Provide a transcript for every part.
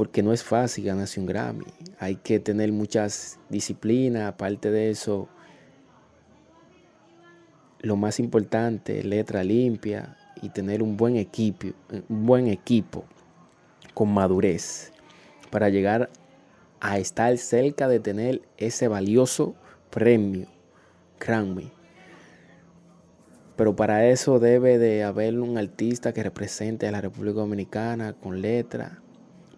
Porque no es fácil ganarse un Grammy. Hay que tener muchas disciplinas, aparte de eso, lo más importante, letra limpia y tener un buen equipo, un buen equipo con madurez para llegar a estar cerca de tener ese valioso premio Grammy. Pero para eso debe de haber un artista que represente a la República Dominicana con letra,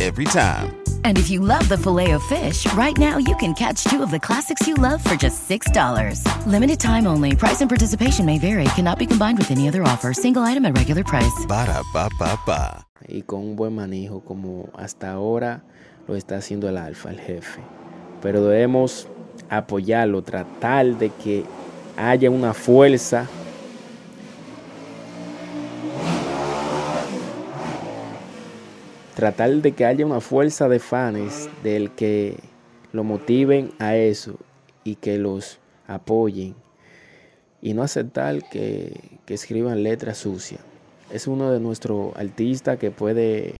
Every time. And if you love the filet of fish, right now you can catch two of the classics you love for just $6. Limited time only. Price and participation may vary. Cannot be combined with any other offer. Single item at regular price. Ba da ba ba ba. Y con un buen manejo como hasta ahora lo está haciendo el alfa, el jefe. Pero debemos apoyarlo, tratar de que haya una fuerza tratar de que haya una fuerza de fans del que lo motiven a eso y que los apoyen y no aceptar que, que escriban letras sucias. Es uno de nuestros artistas que puede